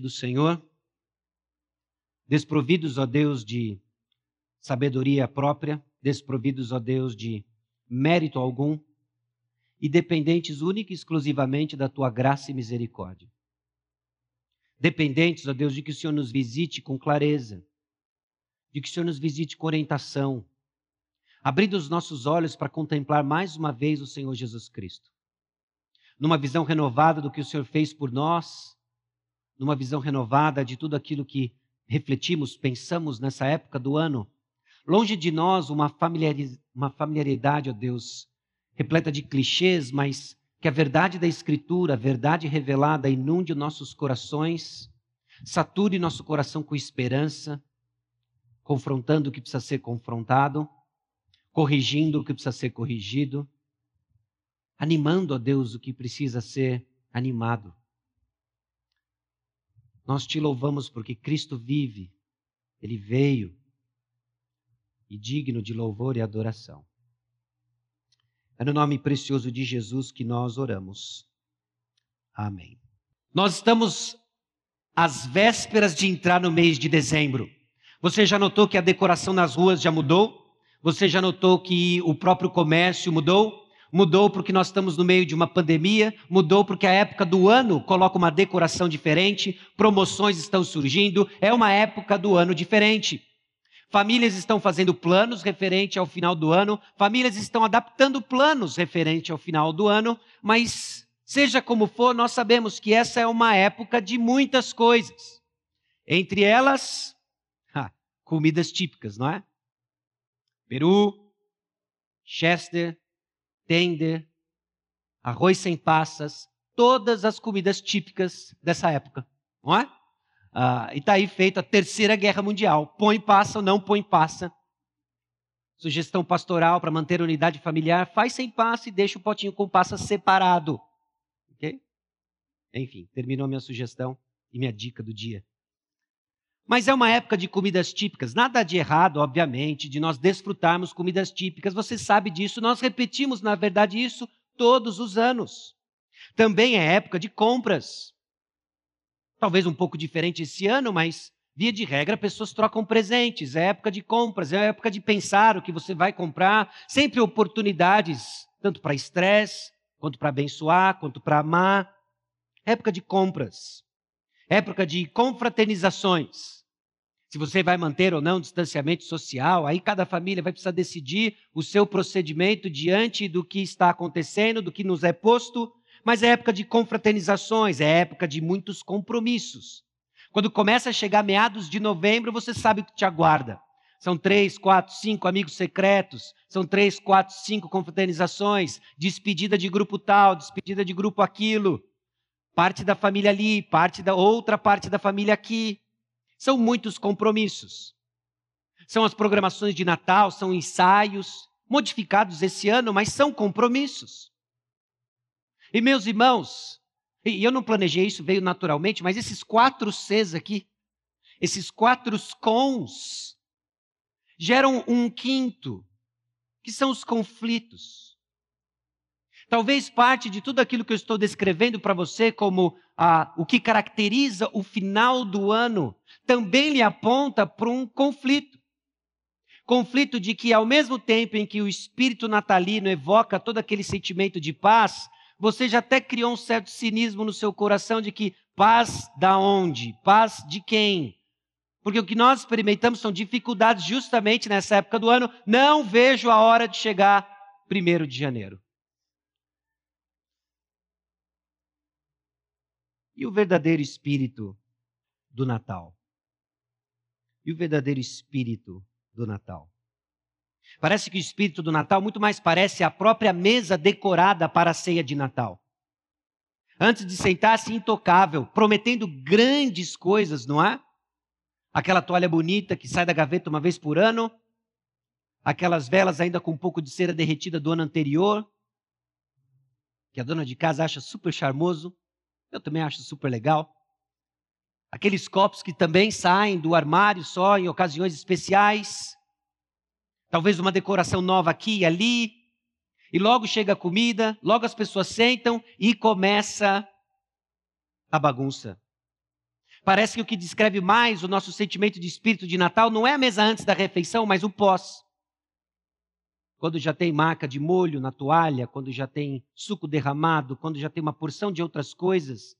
do Senhor, desprovidos, ó Deus, de sabedoria própria, desprovidos, ó Deus, de mérito algum e dependentes única e exclusivamente da tua graça e misericórdia. Dependentes, ó Deus, de que o Senhor nos visite com clareza, de que o Senhor nos visite com orientação, abrindo os nossos olhos para contemplar mais uma vez o Senhor Jesus Cristo. Numa visão renovada do que o Senhor fez por nós, numa visão renovada de tudo aquilo que refletimos, pensamos nessa época do ano. Longe de nós uma, familiaridade, ó Deus, repleta de clichês, mas que a verdade da Escritura, a verdade revelada, inunde nossos corações, sature nosso coração com esperança, confrontando o que precisa ser confrontado, corrigindo o que precisa ser corrigido, animando a Deus o que precisa ser animado. Nós te louvamos porque Cristo vive, ele veio e digno de louvor e adoração. É no nome precioso de Jesus que nós oramos. Amém. Nós estamos às vésperas de entrar no mês de dezembro. Você já notou que a decoração nas ruas já mudou? Você já notou que o próprio comércio mudou? Mudou porque nós estamos no meio de uma pandemia, mudou porque a época do ano coloca uma decoração diferente, promoções estão surgindo, é uma época do ano diferente. Famílias estão fazendo planos referente ao final do ano, famílias estão adaptando planos referente ao final do ano, mas seja como for, nós sabemos que essa é uma época de muitas coisas. Entre elas, ha, comidas típicas, não é? Peru, Chester, tender, arroz sem passas, todas as comidas típicas dessa época, não é? Ah, e está aí feita a terceira guerra mundial. Põe passa ou não põe passa. Sugestão pastoral para manter a unidade familiar, faz sem passa e deixa o potinho com passa separado. Ok? Enfim, terminou minha sugestão e minha dica do dia. Mas é uma época de comidas típicas. Nada de errado, obviamente, de nós desfrutarmos comidas típicas. Você sabe disso. Nós repetimos, na verdade, isso todos os anos. Também é época de compras. Talvez um pouco diferente esse ano, mas via de regra, pessoas trocam presentes. É época de compras, é época de pensar o que você vai comprar. Sempre oportunidades, tanto para estresse, quanto para abençoar, quanto para amar. Época de compras época de confraternizações. Se você vai manter ou não distanciamento social, aí cada família vai precisar decidir o seu procedimento diante do que está acontecendo, do que nos é posto. Mas é época de confraternizações, é época de muitos compromissos. Quando começa a chegar meados de novembro, você sabe o que te aguarda. São três, quatro, cinco amigos secretos, são três, quatro, cinco confraternizações, despedida de grupo tal, despedida de grupo aquilo parte da família ali, parte da outra parte da família aqui. São muitos compromissos. São as programações de Natal, são ensaios modificados esse ano, mas são compromissos. E meus irmãos, e eu não planejei isso, veio naturalmente, mas esses quatro Cs aqui, esses quatro cons, geram um quinto, que são os conflitos. Talvez parte de tudo aquilo que eu estou descrevendo para você como ah, o que caracteriza o final do ano também lhe aponta para um conflito. Conflito de que, ao mesmo tempo em que o espírito natalino evoca todo aquele sentimento de paz, você já até criou um certo cinismo no seu coração de que paz da onde? Paz de quem? Porque o que nós experimentamos são dificuldades justamente nessa época do ano. Não vejo a hora de chegar primeiro de janeiro. E o verdadeiro espírito do Natal? E o verdadeiro espírito do Natal? Parece que o espírito do Natal muito mais parece a própria mesa decorada para a ceia de Natal. Antes de sentar-se intocável, prometendo grandes coisas, não é? Aquela toalha bonita que sai da gaveta uma vez por ano, aquelas velas ainda com um pouco de cera derretida do ano anterior, que a dona de casa acha super charmoso. Eu também acho super legal. Aqueles copos que também saem do armário só em ocasiões especiais. Talvez uma decoração nova aqui e ali. E logo chega a comida, logo as pessoas sentam e começa a bagunça. Parece que o que descreve mais o nosso sentimento de espírito de Natal não é a mesa antes da refeição, mas o pós. Quando já tem marca de molho na toalha, quando já tem suco derramado, quando já tem uma porção de outras coisas.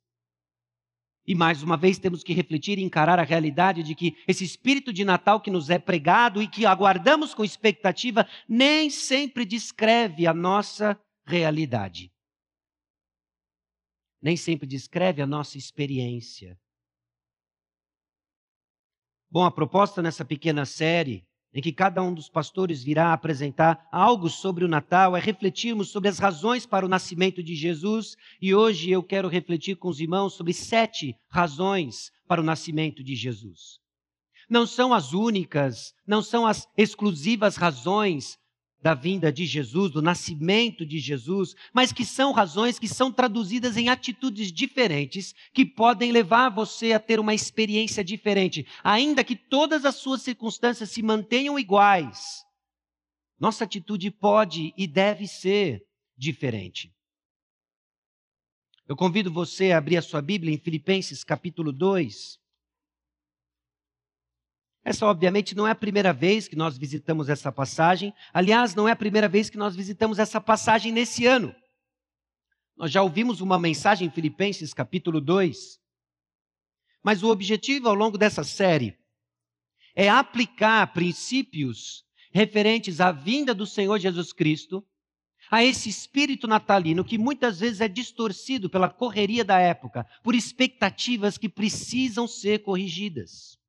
E mais uma vez temos que refletir e encarar a realidade de que esse espírito de Natal que nos é pregado e que aguardamos com expectativa nem sempre descreve a nossa realidade. Nem sempre descreve a nossa experiência. Bom, a proposta nessa pequena série, em que cada um dos pastores virá apresentar algo sobre o Natal, é refletirmos sobre as razões para o nascimento de Jesus. E hoje eu quero refletir com os irmãos sobre sete razões para o nascimento de Jesus. Não são as únicas, não são as exclusivas razões da vinda de Jesus, do nascimento de Jesus, mas que são razões que são traduzidas em atitudes diferentes, que podem levar você a ter uma experiência diferente, ainda que todas as suas circunstâncias se mantenham iguais. Nossa atitude pode e deve ser diferente. Eu convido você a abrir a sua Bíblia em Filipenses capítulo 2. Essa, obviamente, não é a primeira vez que nós visitamos essa passagem. Aliás, não é a primeira vez que nós visitamos essa passagem nesse ano. Nós já ouvimos uma mensagem em Filipenses, capítulo 2. Mas o objetivo ao longo dessa série é aplicar princípios referentes à vinda do Senhor Jesus Cristo, a esse espírito natalino que muitas vezes é distorcido pela correria da época, por expectativas que precisam ser corrigidas.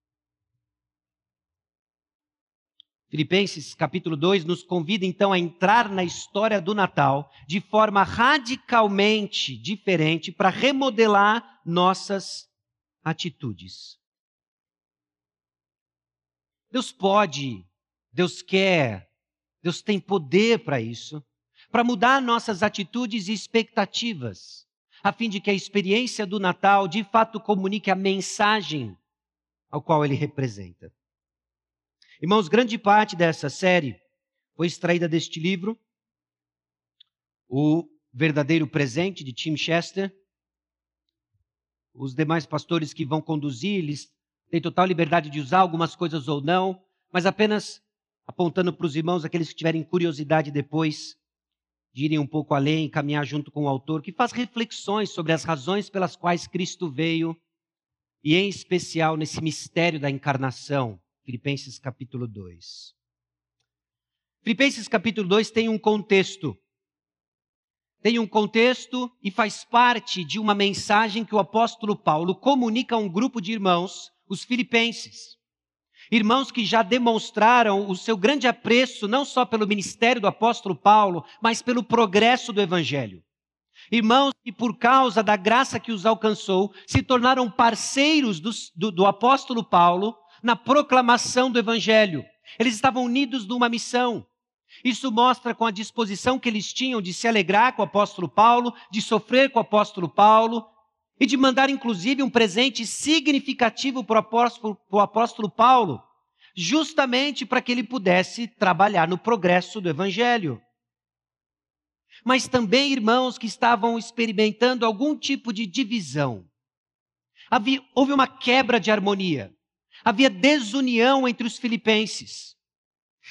Filipenses capítulo 2 nos convida então a entrar na história do Natal de forma radicalmente diferente para remodelar nossas atitudes. Deus pode, Deus quer, Deus tem poder para isso, para mudar nossas atitudes e expectativas, a fim de que a experiência do Natal de fato comunique a mensagem ao qual ele representa. Irmãos, grande parte dessa série foi extraída deste livro, O Verdadeiro Presente, de Tim Chester. Os demais pastores que vão conduzir, eles têm total liberdade de usar algumas coisas ou não, mas apenas apontando para os irmãos, aqueles que tiverem curiosidade depois de irem um pouco além, caminhar junto com o autor, que faz reflexões sobre as razões pelas quais Cristo veio, e em especial nesse mistério da encarnação Filipenses capítulo 2. Filipenses capítulo 2 tem um contexto. Tem um contexto e faz parte de uma mensagem que o apóstolo Paulo comunica a um grupo de irmãos, os filipenses. Irmãos que já demonstraram o seu grande apreço não só pelo ministério do apóstolo Paulo, mas pelo progresso do evangelho. Irmãos que, por causa da graça que os alcançou, se tornaram parceiros do, do, do apóstolo Paulo na proclamação do Evangelho. Eles estavam unidos numa missão. Isso mostra com a disposição que eles tinham de se alegrar com o apóstolo Paulo, de sofrer com o apóstolo Paulo e de mandar, inclusive, um presente significativo para o apóstolo, apóstolo Paulo, justamente para que ele pudesse trabalhar no progresso do Evangelho. Mas também irmãos que estavam experimentando algum tipo de divisão. Havia, houve uma quebra de harmonia. Havia desunião entre os filipenses.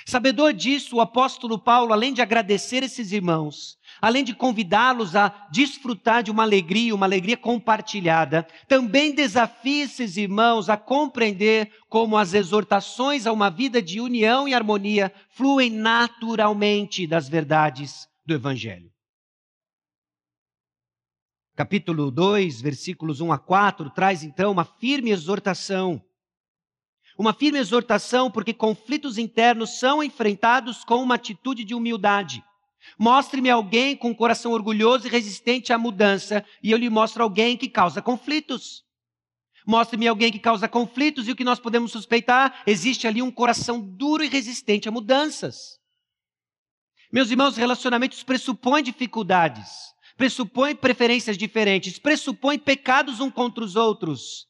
Sabedor disso, o apóstolo Paulo, além de agradecer esses irmãos, além de convidá-los a desfrutar de uma alegria, uma alegria compartilhada, também desafia esses irmãos a compreender como as exortações a uma vida de união e harmonia fluem naturalmente das verdades do Evangelho. Capítulo 2, versículos 1 a 4, traz então uma firme exortação uma firme exortação, porque conflitos internos são enfrentados com uma atitude de humildade. Mostre-me alguém com um coração orgulhoso e resistente à mudança, e eu lhe mostro alguém que causa conflitos. Mostre-me alguém que causa conflitos, e o que nós podemos suspeitar? Existe ali um coração duro e resistente a mudanças. Meus irmãos, relacionamentos pressupõem dificuldades, pressupõem preferências diferentes, pressupõem pecados um contra os outros.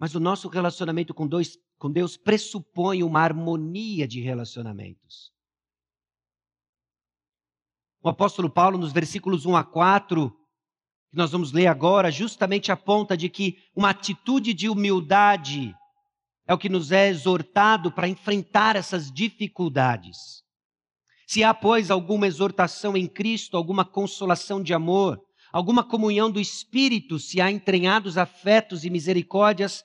Mas o nosso relacionamento com Deus, com Deus pressupõe uma harmonia de relacionamentos. O apóstolo Paulo, nos versículos 1 a 4, que nós vamos ler agora, justamente aponta de que uma atitude de humildade é o que nos é exortado para enfrentar essas dificuldades. Se há, pois, alguma exortação em Cristo, alguma consolação de amor, alguma comunhão do Espírito, se há entranhados afetos e misericórdias,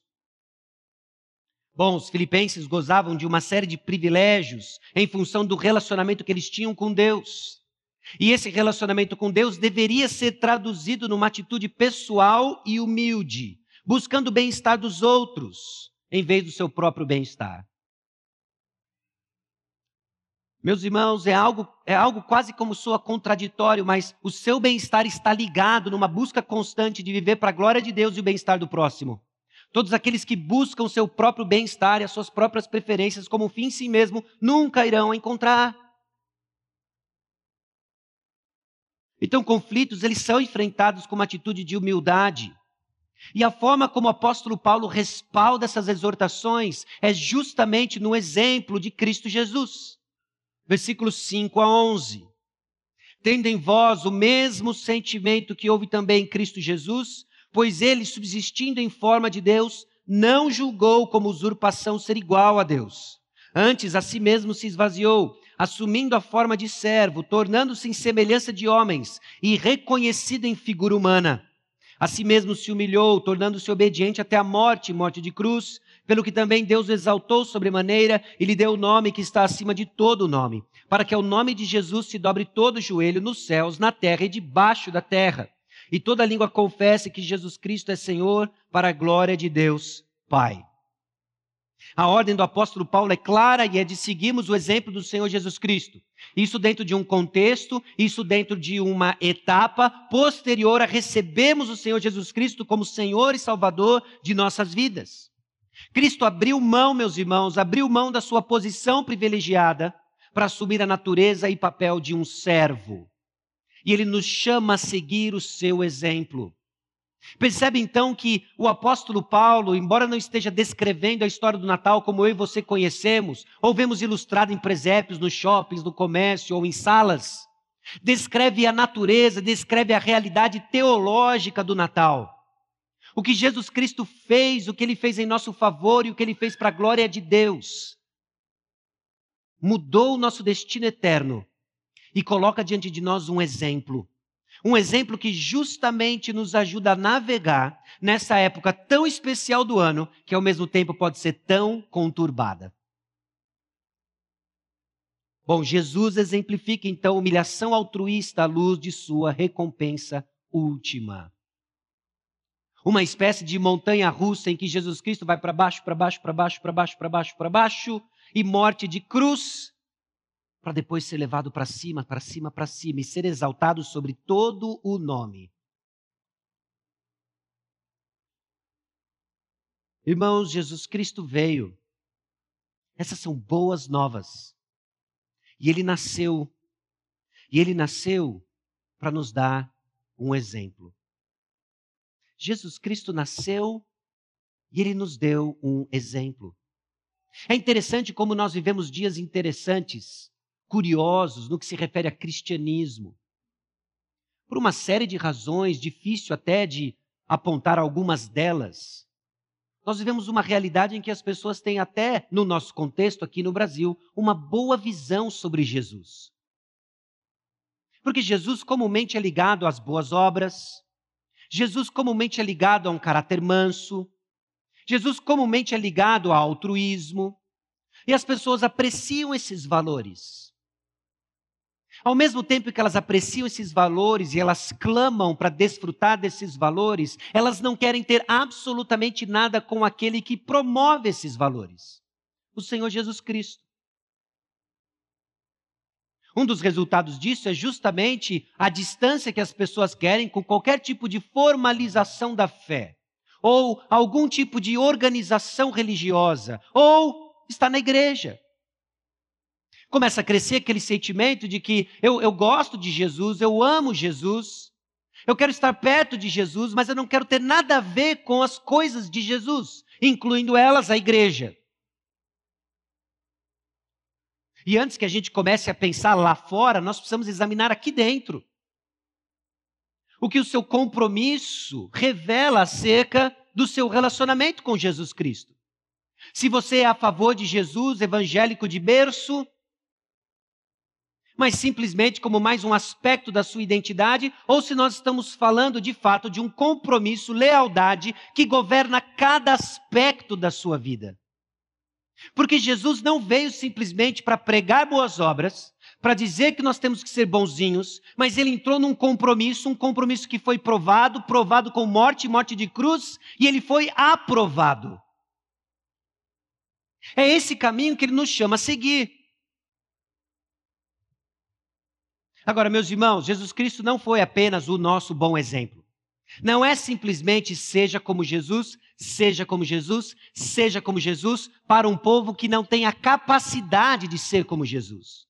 Bom, os filipenses gozavam de uma série de privilégios em função do relacionamento que eles tinham com Deus. E esse relacionamento com Deus deveria ser traduzido numa atitude pessoal e humilde, buscando o bem-estar dos outros, em vez do seu próprio bem-estar. Meus irmãos, é algo, é algo quase como soa contraditório, mas o seu bem-estar está ligado numa busca constante de viver para a glória de Deus e o bem-estar do próximo. Todos aqueles que buscam seu próprio bem-estar e as suas próprias preferências como fim em si mesmo nunca irão encontrar. Então, conflitos, eles são enfrentados com uma atitude de humildade. E a forma como o apóstolo Paulo respalda essas exortações é justamente no exemplo de Cristo Jesus. Versículos 5 a 11. Tendo em vós o mesmo sentimento que houve também em Cristo Jesus, pois ele, subsistindo em forma de Deus, não julgou como usurpação ser igual a Deus. Antes, a si mesmo se esvaziou, assumindo a forma de servo, tornando-se em semelhança de homens e reconhecido em figura humana. A si mesmo se humilhou, tornando-se obediente até a morte, morte de cruz, pelo que também Deus o exaltou sobremaneira e lhe deu o nome que está acima de todo nome, para que ao nome de Jesus se dobre todo o joelho nos céus, na terra e debaixo da terra e toda língua confesse que Jesus Cristo é Senhor para a glória de Deus Pai. A ordem do apóstolo Paulo é clara e é de seguirmos o exemplo do Senhor Jesus Cristo. Isso dentro de um contexto, isso dentro de uma etapa posterior a recebermos o Senhor Jesus Cristo como Senhor e Salvador de nossas vidas. Cristo abriu mão, meus irmãos, abriu mão da sua posição privilegiada para assumir a natureza e papel de um servo e ele nos chama a seguir o seu exemplo. Percebe então que o apóstolo Paulo, embora não esteja descrevendo a história do Natal como eu e você conhecemos, ou vemos ilustrado em presépios, nos shoppings, no comércio ou em salas, descreve a natureza, descreve a realidade teológica do Natal. O que Jesus Cristo fez, o que ele fez em nosso favor e o que ele fez para a glória de Deus. Mudou o nosso destino eterno e coloca diante de nós um exemplo. Um exemplo que justamente nos ajuda a navegar nessa época tão especial do ano, que ao mesmo tempo pode ser tão conturbada. Bom, Jesus exemplifica então humilhação altruísta à luz de sua recompensa última. Uma espécie de montanha russa em que Jesus Cristo vai para baixo, para baixo, para baixo, para baixo, para baixo, para baixo, e morte de cruz, para depois ser levado para cima, para cima, para cima e ser exaltado sobre todo o nome. Irmãos, Jesus Cristo veio. Essas são boas novas. E ele nasceu. E ele nasceu para nos dar um exemplo. Jesus Cristo nasceu e ele nos deu um exemplo. É interessante como nós vivemos dias interessantes curiosos no que se refere a cristianismo. Por uma série de razões, difícil até de apontar algumas delas. Nós vivemos uma realidade em que as pessoas têm até, no nosso contexto aqui no Brasil, uma boa visão sobre Jesus. Porque Jesus comumente é ligado às boas obras, Jesus comumente é ligado a um caráter manso, Jesus comumente é ligado ao altruísmo, e as pessoas apreciam esses valores. Ao mesmo tempo que elas apreciam esses valores e elas clamam para desfrutar desses valores, elas não querem ter absolutamente nada com aquele que promove esses valores o Senhor Jesus Cristo. Um dos resultados disso é justamente a distância que as pessoas querem com qualquer tipo de formalização da fé. ou algum tipo de organização religiosa, ou está na igreja. Começa a crescer aquele sentimento de que eu, eu gosto de Jesus, eu amo Jesus, eu quero estar perto de Jesus, mas eu não quero ter nada a ver com as coisas de Jesus, incluindo elas a igreja. E antes que a gente comece a pensar lá fora, nós precisamos examinar aqui dentro o que o seu compromisso revela acerca do seu relacionamento com Jesus Cristo. Se você é a favor de Jesus, evangélico de berço, mas simplesmente como mais um aspecto da sua identidade, ou se nós estamos falando de fato de um compromisso, lealdade que governa cada aspecto da sua vida. Porque Jesus não veio simplesmente para pregar boas obras, para dizer que nós temos que ser bonzinhos, mas ele entrou num compromisso, um compromisso que foi provado, provado com morte, morte de cruz, e ele foi aprovado. É esse caminho que ele nos chama a seguir. Agora, meus irmãos, Jesus Cristo não foi apenas o nosso bom exemplo. Não é simplesmente seja como Jesus, seja como Jesus, seja como Jesus, para um povo que não tem a capacidade de ser como Jesus.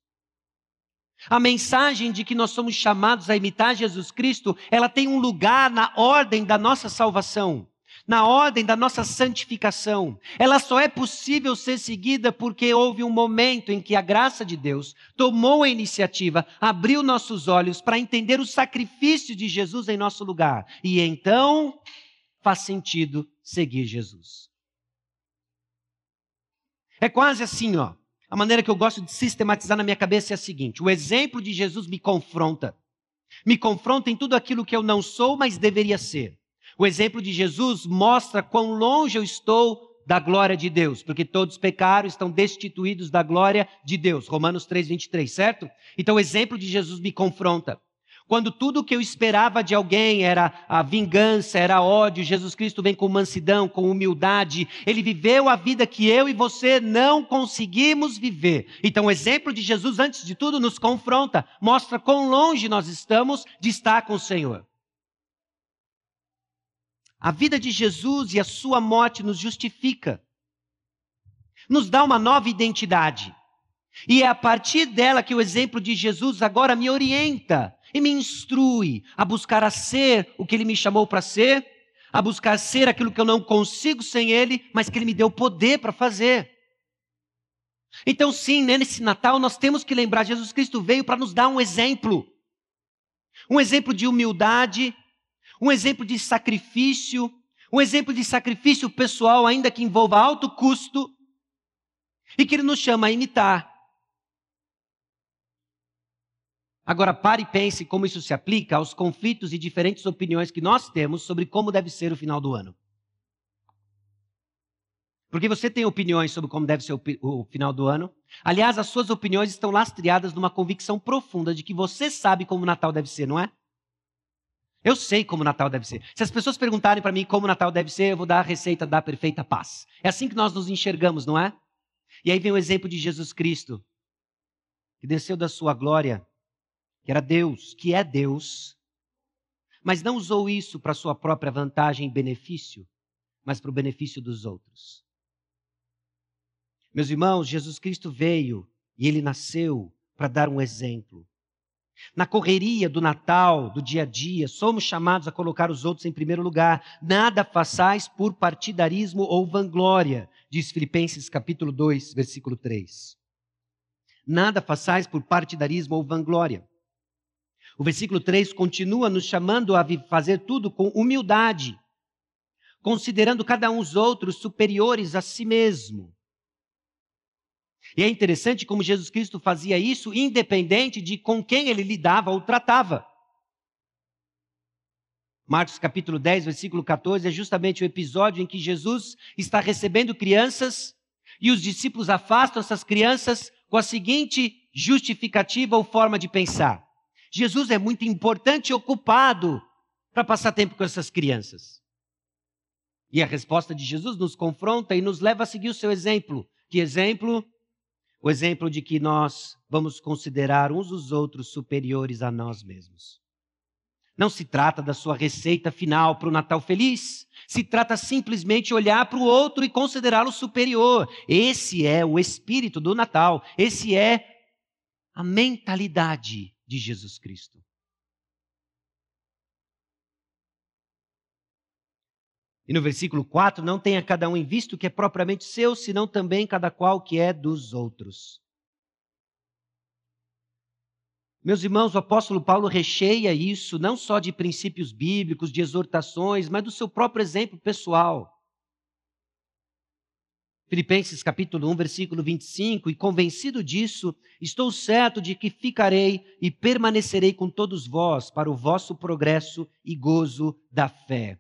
A mensagem de que nós somos chamados a imitar Jesus Cristo, ela tem um lugar na ordem da nossa salvação, na ordem da nossa santificação. Ela só é possível ser seguida porque houve um momento em que a graça de Deus tomou a iniciativa, abriu nossos olhos para entender o sacrifício de Jesus em nosso lugar. E então faz sentido seguir Jesus. É quase assim, ó. A maneira que eu gosto de sistematizar na minha cabeça é a seguinte: o exemplo de Jesus me confronta. Me confronta em tudo aquilo que eu não sou, mas deveria ser. O exemplo de Jesus mostra quão longe eu estou da glória de Deus, porque todos pecaram, estão destituídos da glória de Deus. Romanos 3:23, certo? Então o exemplo de Jesus me confronta. Quando tudo que eu esperava de alguém era a vingança, era ódio, Jesus Cristo vem com mansidão, com humildade. Ele viveu a vida que eu e você não conseguimos viver. Então, o exemplo de Jesus, antes de tudo, nos confronta, mostra quão longe nós estamos de estar com o Senhor. A vida de Jesus e a sua morte nos justifica, nos dá uma nova identidade. E é a partir dela que o exemplo de Jesus agora me orienta e me instrui a buscar a ser o que ele me chamou para ser, a buscar ser aquilo que eu não consigo sem ele, mas que ele me deu poder para fazer. Então, sim, nesse Natal nós temos que lembrar: Jesus Cristo veio para nos dar um exemplo. Um exemplo de humildade, um exemplo de sacrifício, um exemplo de sacrifício pessoal, ainda que envolva alto custo, e que ele nos chama a imitar. Agora, pare e pense como isso se aplica aos conflitos e diferentes opiniões que nós temos sobre como deve ser o final do ano. Porque você tem opiniões sobre como deve ser o, final do ano. Aliás, as suas opiniões estão lastreadas numa convicção profunda de que você sabe como o Natal deve ser, não é? Eu sei como o Natal deve ser. Se as pessoas perguntarem para mim como o Natal deve ser, eu vou dar a receita da perfeita paz. É assim que nós nos enxergamos, não é? E aí vem o exemplo de Jesus Cristo, que desceu da sua glória que era Deus, que é Deus, mas não usou isso para sua própria vantagem e benefício, mas para o benefício dos outros. Meus irmãos, Jesus Cristo veio e ele nasceu para dar um exemplo. Na correria do Natal, do dia a dia, somos chamados a colocar os outros em primeiro lugar. Nada façais por partidarismo ou vanglória, diz Filipenses capítulo 2, versículo 3. Nada façais por partidarismo ou vanglória. O versículo 3 continua nos chamando a fazer tudo com humildade, considerando cada um os outros superiores a si mesmo. E é interessante como Jesus Cristo fazia isso independente de com quem ele lidava ou tratava. Marcos capítulo 10, versículo 14 é justamente o episódio em que Jesus está recebendo crianças e os discípulos afastam essas crianças com a seguinte justificativa ou forma de pensar: Jesus é muito importante e ocupado para passar tempo com essas crianças. E a resposta de Jesus nos confronta e nos leva a seguir o seu exemplo. Que exemplo? O exemplo de que nós vamos considerar uns os outros superiores a nós mesmos. Não se trata da sua receita final para o Natal feliz. Se trata simplesmente olhar para o outro e considerá-lo superior. Esse é o espírito do Natal. Esse é a mentalidade de Jesus Cristo. E no versículo 4, não tenha cada um em vista o que é propriamente seu, senão também cada qual que é dos outros. Meus irmãos, o apóstolo Paulo recheia isso não só de princípios bíblicos, de exortações, mas do seu próprio exemplo pessoal. Filipenses capítulo 1, versículo 25, e convencido disso, estou certo de que ficarei e permanecerei com todos vós para o vosso progresso e gozo da fé.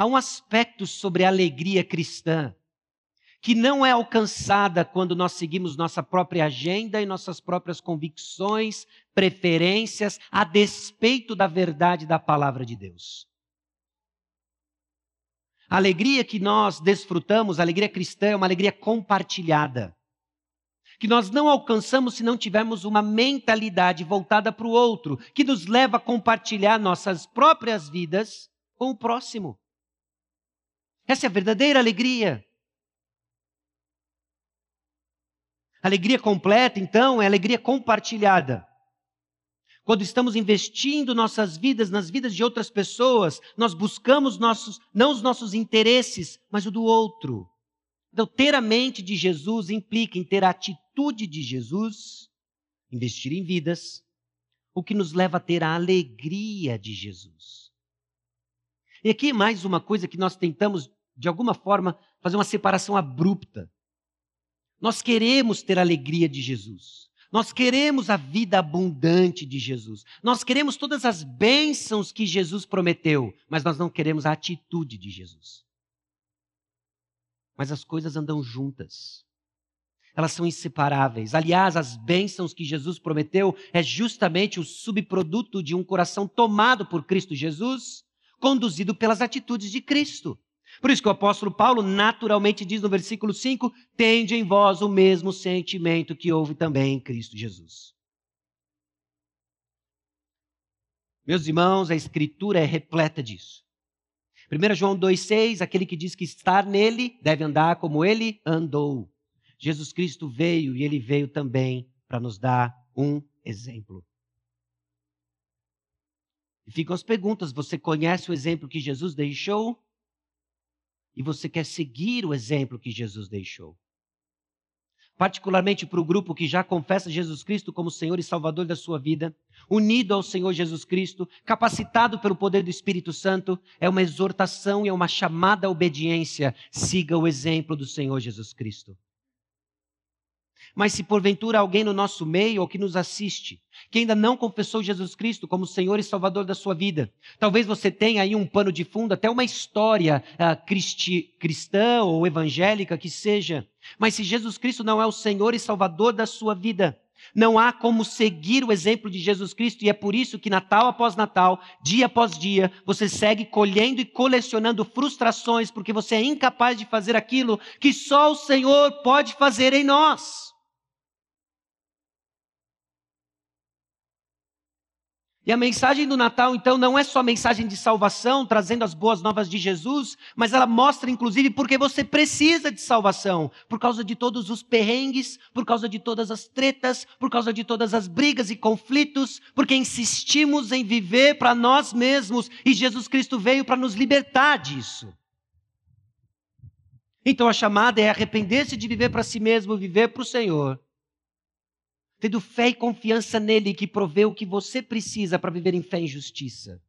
Há um aspecto sobre a alegria cristã que não é alcançada quando nós seguimos nossa própria agenda e nossas próprias convicções, preferências, a despeito da verdade da palavra de Deus. A alegria que nós desfrutamos, a alegria cristã, é uma alegria compartilhada. Que nós não alcançamos se não tivermos uma mentalidade voltada para o outro, que nos leva a compartilhar nossas próprias vidas com o próximo. Essa é a verdadeira alegria. Alegria completa, então, é alegria compartilhada. Quando estamos investindo nossas vidas nas vidas de outras pessoas, nós buscamos nossos, não os nossos interesses, mas o do outro. Então, ter a mente de Jesus implica em ter a atitude de Jesus, investir em vidas, o que nos leva a ter a alegria de Jesus. E aqui mais uma coisa que nós tentamos, de alguma forma, fazer uma separação abrupta. Nós queremos ter a alegria de Jesus. Nós queremos a vida abundante de Jesus. Nós queremos todas as bênçãos que Jesus prometeu, mas nós não queremos a atitude de Jesus. Mas as coisas andam juntas. Elas são inseparáveis. Aliás, as bênçãos que Jesus prometeu é justamente o subproduto de um coração tomado por Cristo Jesus, conduzido pelas atitudes de Cristo. Por isso que o apóstolo Paulo naturalmente diz no versículo 5: Tende em vós o mesmo sentimento que houve também em Cristo Jesus. Meus irmãos, a Escritura é repleta disso. 1 João 2,6: aquele que diz que estar nele deve andar como ele andou. Jesus Cristo veio e ele veio também para nos dar um exemplo. E ficam as perguntas: você conhece o exemplo que Jesus deixou? E você quer seguir o exemplo que Jesus deixou. Particularmente para o grupo que já confessa Jesus Cristo como Senhor e Salvador da sua vida, unido ao Senhor Jesus Cristo, capacitado pelo poder do Espírito Santo, é uma exortação e é uma chamada à obediência. Siga o exemplo do Senhor Jesus Cristo. Mas se porventura alguém no nosso meio ou que nos assiste, que ainda não confessou Jesus Cristo como Senhor e Salvador da sua vida, talvez você tenha aí um pano de fundo, até uma história uh, cristi, cristã ou evangélica que seja. Mas se Jesus Cristo não é o Senhor e Salvador da sua vida, não há como seguir o exemplo de Jesus Cristo, e é por isso que Natal após Natal, dia após dia, você segue colhendo e colecionando frustrações, porque você é incapaz de fazer aquilo que só o Senhor pode fazer em nós. E a mensagem do Natal, então, não é só mensagem de salvação, trazendo as boas novas de Jesus, mas ela mostra, inclusive, porque você precisa de salvação, por causa de todos os perrengues, por causa de todas as tretas, por causa de todas as brigas e conflitos, porque insistimos em viver para nós mesmos e Jesus Cristo veio para nos libertar disso. Então a chamada é arrepender-se de viver para si mesmo, viver para o Senhor tendo fé e confiança nele que provê o que você precisa para viver em fé e justiça.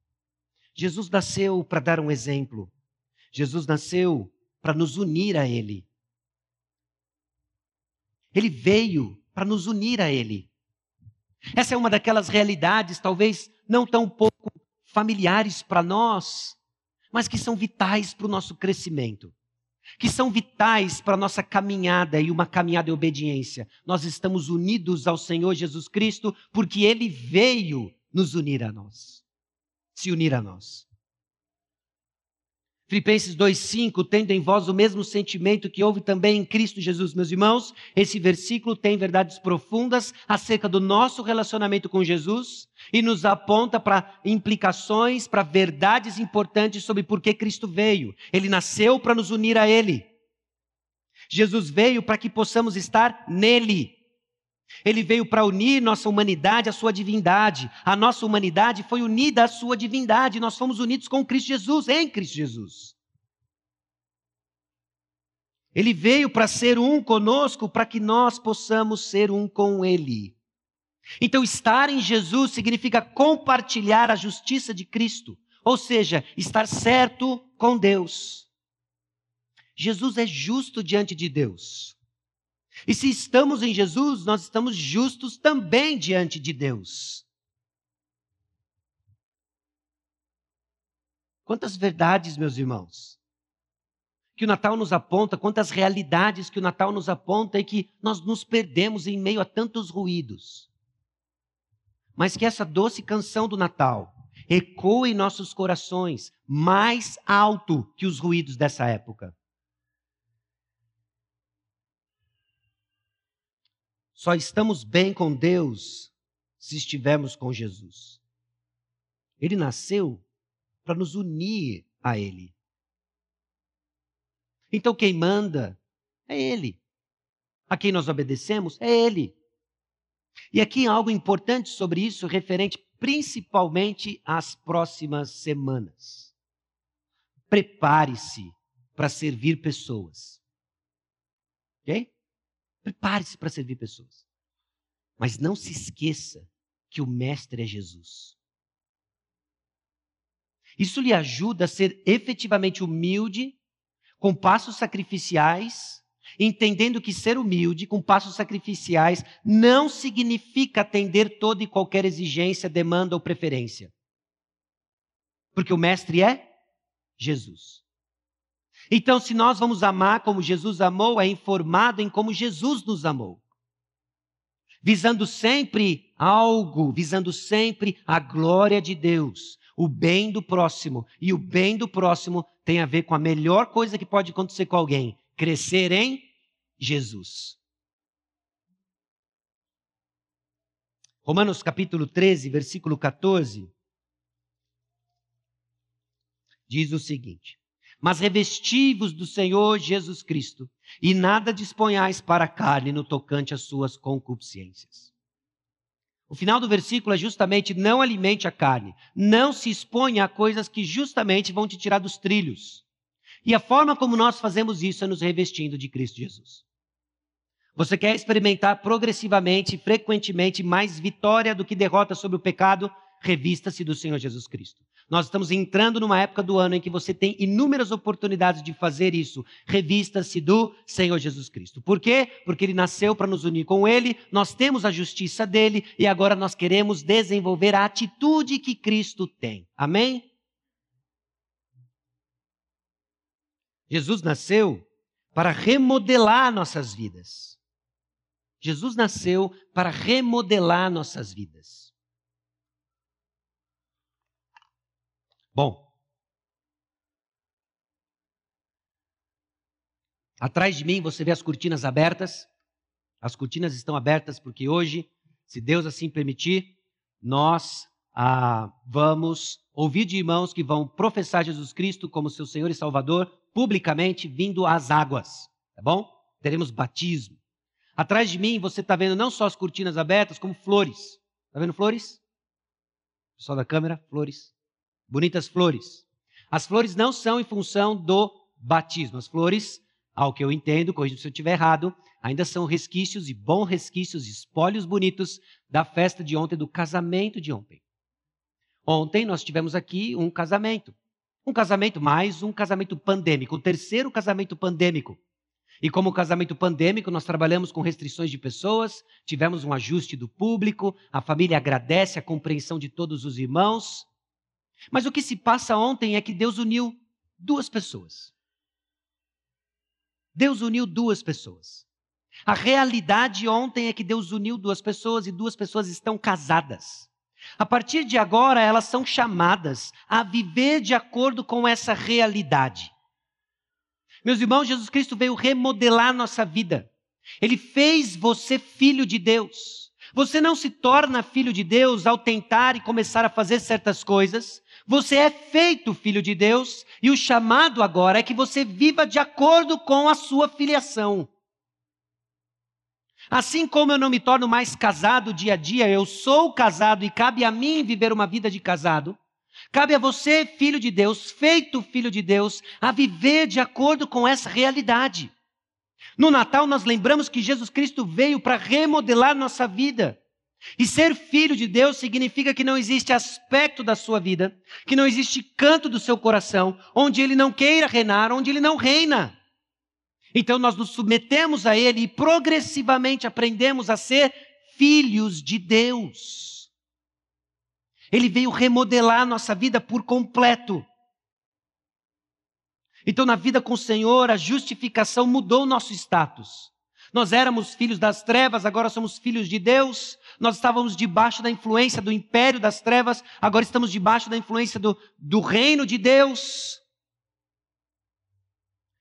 Jesus nasceu para dar um exemplo. Jesus nasceu para nos unir a ele. Ele veio para nos unir a ele. Essa é uma daquelas realidades, talvez não tão pouco familiares para nós, mas que são vitais para o nosso crescimento que são vitais para a nossa caminhada e uma caminhada em obediência. Nós estamos unidos ao Senhor Jesus Cristo porque Ele veio nos unir a nós, se unir a nós. Filipenses 2,5, tendo em vós o mesmo sentimento que houve também em Cristo Jesus, meus irmãos, esse versículo tem verdades profundas acerca do nosso relacionamento com Jesus e nos aponta para implicações, para verdades importantes sobre por que Cristo veio. Ele nasceu para nos unir a Ele. Jesus veio para que possamos estar nele. Ele veio para unir nossa humanidade à sua divindade. A nossa humanidade foi unida à sua divindade. Nós fomos unidos com Cristo Jesus, em Cristo Jesus. Ele veio para ser um conosco, para que nós possamos ser um com Ele. Então, estar em Jesus significa compartilhar a justiça de Cristo, ou seja, estar certo com Deus. Jesus é justo diante de Deus. E se estamos em Jesus, nós estamos justos também diante de Deus. Quantas verdades, meus irmãos, que o Natal nos aponta, quantas realidades que o Natal nos aponta e que nós nos perdemos em meio a tantos ruídos. Mas que essa doce canção do Natal ecoe em nossos corações mais alto que os ruídos dessa época. Só estamos bem com Deus se estivermos com Jesus. Ele nasceu para nos unir a Ele. Então quem manda é Ele. A quem nós obedecemos é Ele. E aqui algo importante sobre isso, referente principalmente às próximas semanas. Prepare-se para servir pessoas. Ok? Prepare-se para servir pessoas. Mas não se esqueça que o Mestre é Jesus. Isso lhe ajuda a ser efetivamente humilde, com passos sacrificiais, entendendo que ser humilde, com passos sacrificiais, não significa atender toda e qualquer exigência, demanda ou preferência. Porque o Mestre é Jesus. Então, se nós vamos amar como Jesus amou, é informado em como Jesus nos amou. Visando sempre algo, visando sempre a glória de Deus, o bem do próximo. E o bem do próximo tem a ver com a melhor coisa que pode acontecer com alguém: crescer em Jesus. Romanos capítulo 13, versículo 14, diz o seguinte: mas revestivos do Senhor Jesus Cristo, e nada disponhais para a carne no tocante às suas concupiscências. O final do versículo é justamente: não alimente a carne, não se exponha a coisas que justamente vão te tirar dos trilhos. E a forma como nós fazemos isso é nos revestindo de Cristo Jesus. Você quer experimentar progressivamente, frequentemente, mais vitória do que derrota sobre o pecado? Revista-se do Senhor Jesus Cristo. Nós estamos entrando numa época do ano em que você tem inúmeras oportunidades de fazer isso. Revista-se do Senhor Jesus Cristo. Por quê? Porque ele nasceu para nos unir com ele, nós temos a justiça dele e agora nós queremos desenvolver a atitude que Cristo tem. Amém? Jesus nasceu para remodelar nossas vidas. Jesus nasceu para remodelar nossas vidas. Bom, atrás de mim você vê as cortinas abertas. As cortinas estão abertas porque hoje, se Deus assim permitir, nós ah, vamos ouvir de irmãos que vão professar Jesus Cristo como seu Senhor e Salvador publicamente vindo às águas, tá bom? Teremos batismo. Atrás de mim você está vendo não só as cortinas abertas, como flores. Está vendo flores? Pessoal da câmera, flores bonitas flores. As flores não são em função do batismo. As flores, ao que eu entendo, corrija se eu estiver errado, ainda são resquícios e bons resquícios, espólios bonitos da festa de ontem, do casamento de ontem. Ontem nós tivemos aqui um casamento. Um casamento, mais um casamento pandêmico, o terceiro casamento pandêmico. E como casamento pandêmico, nós trabalhamos com restrições de pessoas, tivemos um ajuste do público, a família agradece a compreensão de todos os irmãos, mas o que se passa ontem é que Deus uniu duas pessoas. Deus uniu duas pessoas. A realidade ontem é que Deus uniu duas pessoas e duas pessoas estão casadas. A partir de agora, elas são chamadas a viver de acordo com essa realidade. Meus irmãos, Jesus Cristo veio remodelar nossa vida. Ele fez você filho de Deus. Você não se torna filho de Deus ao tentar e começar a fazer certas coisas. Você é feito filho de Deus e o chamado agora é que você viva de acordo com a sua filiação. Assim como eu não me torno mais casado dia a dia, eu sou casado e cabe a mim viver uma vida de casado. Cabe a você, filho de Deus, feito filho de Deus, a viver de acordo com essa realidade. No Natal, nós lembramos que Jesus Cristo veio para remodelar nossa vida. E ser filho de Deus significa que não existe aspecto da sua vida, que não existe canto do seu coração, onde ele não queira reinar, onde ele não reina. Então nós nos submetemos a ele e progressivamente aprendemos a ser filhos de Deus. Ele veio remodelar nossa vida por completo. Então, na vida com o Senhor, a justificação mudou nosso status. Nós éramos filhos das trevas, agora somos filhos de Deus. Nós estávamos debaixo da influência do império das trevas, agora estamos debaixo da influência do, do reino de Deus.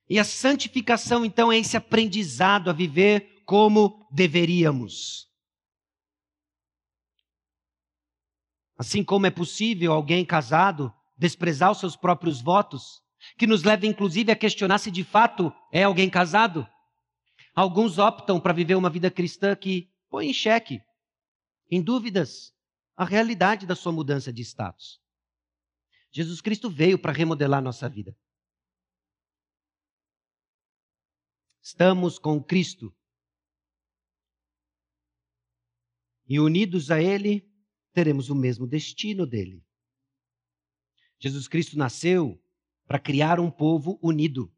E a santificação, então, é esse aprendizado a viver como deveríamos. Assim como é possível alguém casado desprezar os seus próprios votos, que nos leva inclusive a questionar se de fato é alguém casado. Alguns optam para viver uma vida cristã que põe em xeque, em dúvidas, a realidade da sua mudança de status. Jesus Cristo veio para remodelar nossa vida. Estamos com Cristo. E unidos a Ele, teremos o mesmo destino dele. Jesus Cristo nasceu para criar um povo unido.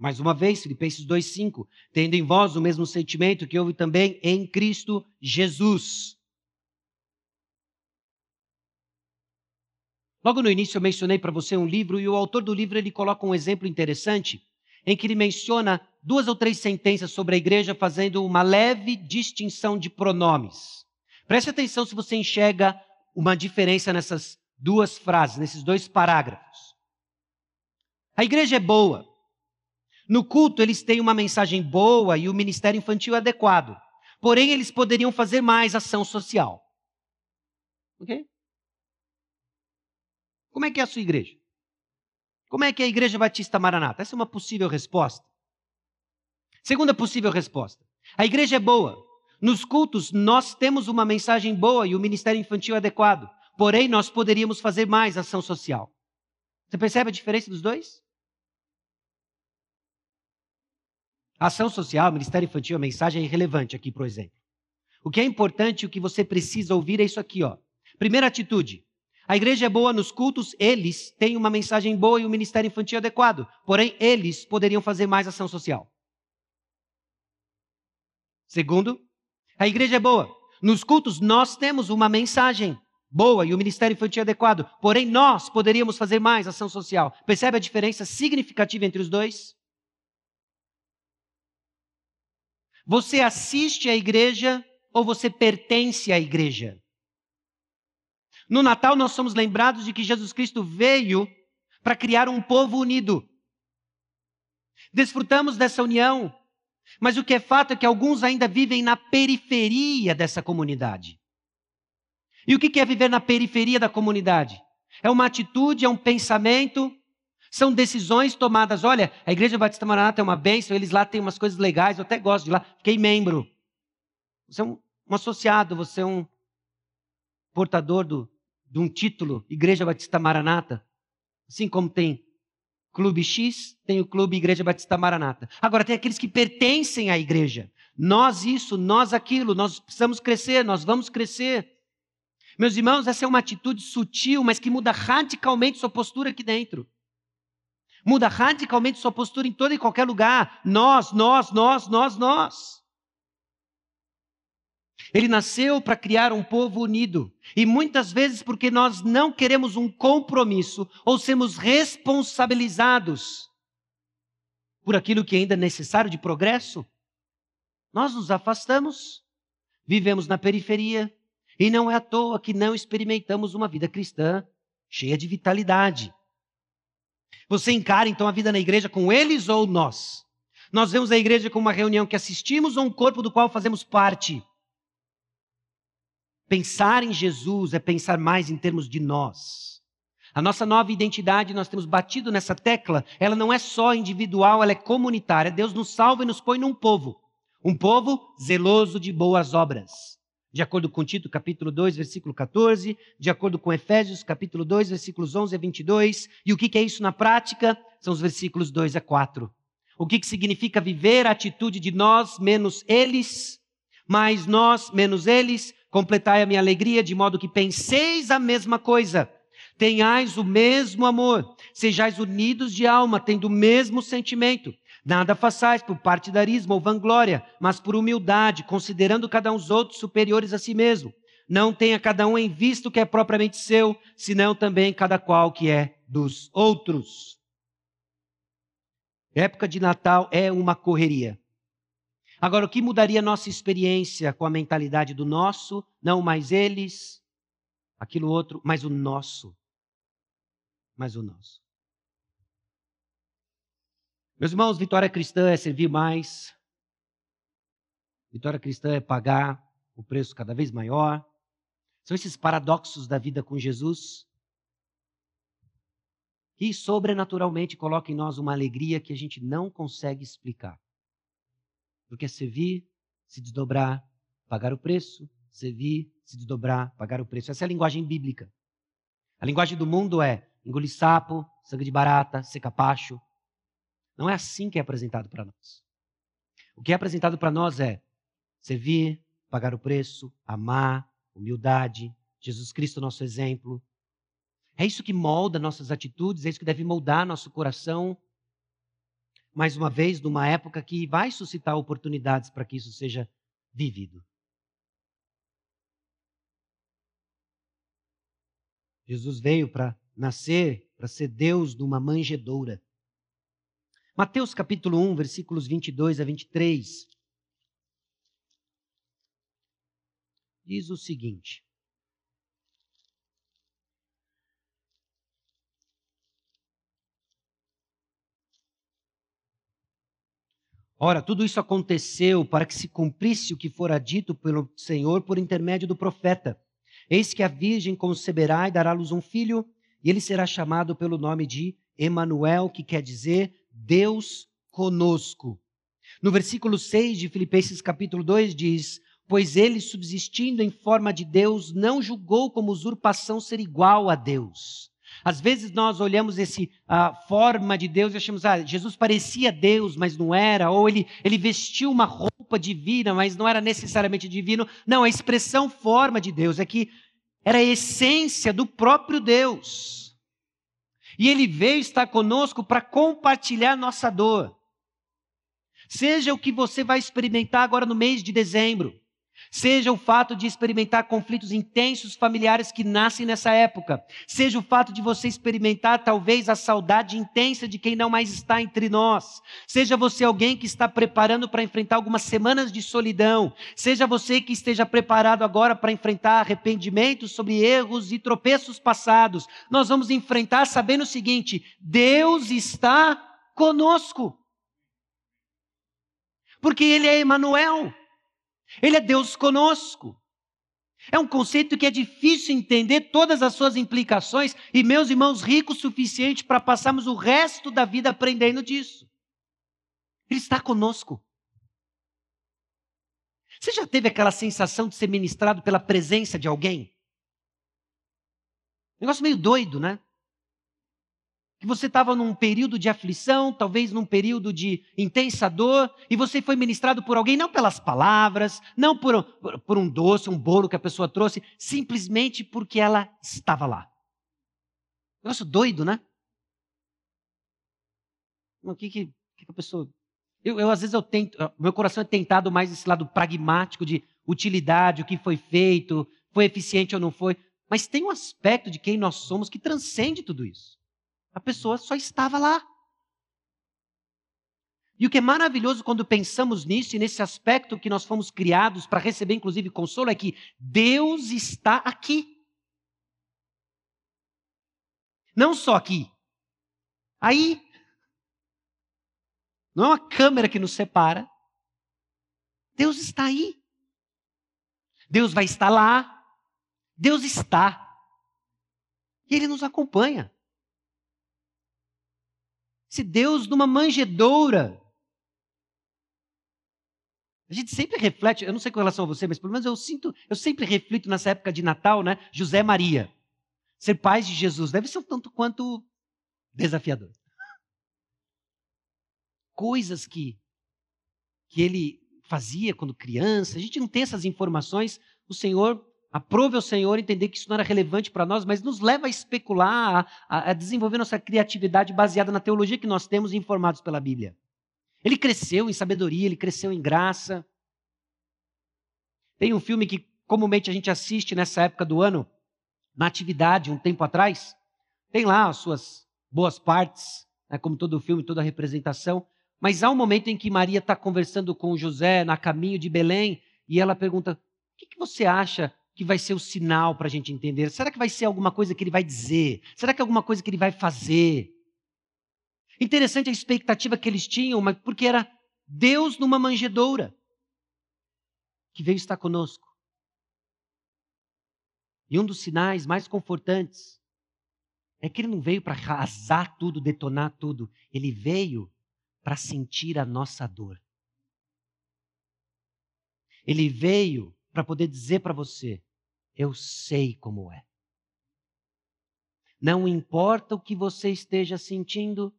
Mais uma vez, Filipenses 2,5: tendo em vós o mesmo sentimento que houve também em Cristo Jesus. Logo no início eu mencionei para você um livro e o autor do livro ele coloca um exemplo interessante em que ele menciona duas ou três sentenças sobre a igreja fazendo uma leve distinção de pronomes. Preste atenção se você enxerga uma diferença nessas duas frases, nesses dois parágrafos. A igreja é boa. No culto, eles têm uma mensagem boa e o ministério infantil adequado. Porém, eles poderiam fazer mais ação social. Ok? Como é que é a sua igreja? Como é que é a Igreja Batista Maranata? Essa é uma possível resposta. Segunda possível resposta. A igreja é boa. Nos cultos, nós temos uma mensagem boa e o ministério infantil adequado. Porém, nós poderíamos fazer mais ação social. Você percebe a diferença dos dois? Ação social, ministério infantil, a mensagem é irrelevante aqui, por exemplo. O que é importante, o que você precisa ouvir é isso aqui, ó. Primeira atitude. A igreja é boa nos cultos, eles têm uma mensagem boa e um ministério infantil adequado. Porém, eles poderiam fazer mais ação social. Segundo, a igreja é boa. Nos cultos, nós temos uma mensagem boa e o ministério infantil adequado. Porém, nós poderíamos fazer mais ação social. Percebe a diferença significativa entre os dois? Você assiste à igreja ou você pertence à igreja? No Natal, nós somos lembrados de que Jesus Cristo veio para criar um povo unido. Desfrutamos dessa união, mas o que é fato é que alguns ainda vivem na periferia dessa comunidade. E o que é viver na periferia da comunidade? É uma atitude, é um pensamento, são decisões tomadas. Olha, a Igreja Batista Maranata é uma bênção, eles lá têm umas coisas legais, eu até gosto de lá, fiquei membro. Você é um, um associado, você é um portador do, de um título, Igreja Batista Maranata. Assim como tem Clube X, tem o Clube Igreja Batista Maranata. Agora, tem aqueles que pertencem à igreja. Nós isso, nós aquilo, nós precisamos crescer, nós vamos crescer. Meus irmãos, essa é uma atitude sutil, mas que muda radicalmente sua postura aqui dentro. Muda radicalmente sua postura em todo e qualquer lugar. Nós, nós, nós, nós, nós. Ele nasceu para criar um povo unido. E muitas vezes, porque nós não queremos um compromisso ou sermos responsabilizados por aquilo que ainda é necessário de progresso, nós nos afastamos, vivemos na periferia E não é à toa que não experimentamos uma vida cristã cheia de vitalidade. Você encara então a vida na igreja com eles ou nós? Nós vemos a igreja como uma reunião que assistimos ou um corpo do qual fazemos parte? Pensar em Jesus é pensar mais em termos de nós. A nossa nova identidade, nós temos batido nessa tecla, ela não é só individual, ela é comunitária. Deus nos salva e nos põe num povo. Um povo zeloso de boas obras. De acordo com Tito, capítulo 2, versículo 14, de acordo com Efésios, capítulo 2, versículos 11 a 22. E o que é isso na prática? São os versículos 2 a 4. O que significa viver a atitude de nós menos eles, mais nós menos eles, Completai a minha alegria, de modo que penseis a mesma coisa, tenhais o mesmo amor, sejais unidos de alma, tendo o mesmo sentimento. Nada façais por partidarismo ou vanglória, mas por humildade, considerando cada um os outros superiores a si mesmo. Não tenha cada um em vista o que é propriamente seu, senão também cada qual que é dos outros. Época de Natal é uma correria. Agora, o que mudaria nossa experiência com a mentalidade do nosso, não mais eles, aquilo outro, mas o nosso. Mas o nosso. Meus irmãos, vitória cristã é servir mais. Vitória cristã é pagar o preço cada vez maior. São esses paradoxos da vida com Jesus que sobrenaturalmente colocam em nós uma alegria que a gente não consegue explicar. Porque é servir, se desdobrar, pagar o preço, servir, se desdobrar, pagar o preço. Essa é a linguagem bíblica. A linguagem do mundo é engolir sapo, sangue de barata, ser capacho. Não é assim que é apresentado para nós. O que é apresentado para nós é servir, pagar o preço, amar, humildade, Jesus Cristo, nosso exemplo. É isso que molda nossas atitudes, é isso que deve moldar nosso coração mais uma vez, numa época que vai suscitar oportunidades para que isso seja vivido. Jesus veio para nascer, para ser Deus numa manjedoura. Mateus capítulo 1, versículos 22 a 23. Diz o seguinte: Ora, tudo isso aconteceu para que se cumprisse o que fora dito pelo Senhor por intermédio do profeta. Eis que a virgem conceberá e dará à luz um filho, e ele será chamado pelo nome de Emanuel, que quer dizer Deus conosco. No versículo 6 de Filipenses capítulo 2 diz: Pois ele, subsistindo em forma de Deus, não julgou como usurpação ser igual a Deus às vezes nós olhamos essa forma de Deus e achamos, ah, Jesus parecia Deus, mas não era, ou ele, ele vestiu uma roupa divina, mas não era necessariamente divino. Não, a expressão forma de Deus é que era a essência do próprio Deus. E ele veio estar conosco para compartilhar nossa dor. Seja o que você vai experimentar agora no mês de dezembro. Seja o fato de experimentar conflitos intensos familiares que nascem nessa época. Seja o fato de você experimentar talvez a saudade intensa de quem não mais está entre nós. Seja você alguém que está preparando para enfrentar algumas semanas de solidão. Seja você que esteja preparado agora para enfrentar arrependimentos sobre erros e tropeços passados. Nós vamos enfrentar sabendo o seguinte: Deus está conosco. Porque Ele é Emmanuel. Ele é Deus conosco. É um conceito que é difícil entender todas as suas implicações e meus irmãos ricos o suficiente para passarmos o resto da vida aprendendo disso. Ele está conosco. Você já teve aquela sensação de ser ministrado pela presença de alguém? Negócio meio doido, né? Que você estava num período de aflição, talvez num período de intensa dor, e você foi ministrado por alguém, não pelas palavras, não por, por um doce, um bolo que a pessoa trouxe, simplesmente porque ela estava lá. Negócio doido, né? O que, que, que a pessoa. Eu, eu, às vezes, eu tento. Meu coração é tentado mais esse lado pragmático de utilidade, o que foi feito, foi eficiente ou não foi. Mas tem um aspecto de quem nós somos que transcende tudo isso. A pessoa só estava lá. E o que é maravilhoso quando pensamos nisso e nesse aspecto que nós fomos criados para receber, inclusive, consolo, é que Deus está aqui. Não só aqui. Aí. Não é uma câmera que nos separa. Deus está aí. Deus vai estar lá. Deus está. E Ele nos acompanha. Se Deus, numa manjedoura, a gente sempre reflete, eu não sei com relação a você, mas pelo menos eu sinto, eu sempre reflito nessa época de Natal, né? José Maria. Ser pais de Jesus deve ser um tanto quanto desafiador. Coisas que, que ele fazia quando criança, a gente não tem essas informações, o Senhor Aprove ao Senhor entender que isso não era relevante para nós, mas nos leva a especular, a, a, desenvolver nossa criatividade baseada na teologia que nós temos informados pela Bíblia. Ele cresceu em sabedoria, ele cresceu em graça. Tem um filme que comumente a gente assiste nessa época do ano, na um tempo atrás. Tem lá as suas boas partes, né, como todo filme, toda representação. Mas há um momento em que Maria está conversando com José na caminho de Belém e ela pergunta: O que, que você acha que vai ser o sinal para a gente entender? Será que vai ser alguma coisa que ele vai dizer? Será que é alguma coisa que ele vai fazer? Interessante a expectativa que eles tinham, mas porque era Deus numa manjedoura que veio estar conosco. E um dos sinais mais confortantes é que ele não veio para arrasar tudo, detonar tudo. Ele veio para sentir a nossa dor. Ele veio para poder dizer para você: eu sei como é. Não importa o que você esteja sentindo,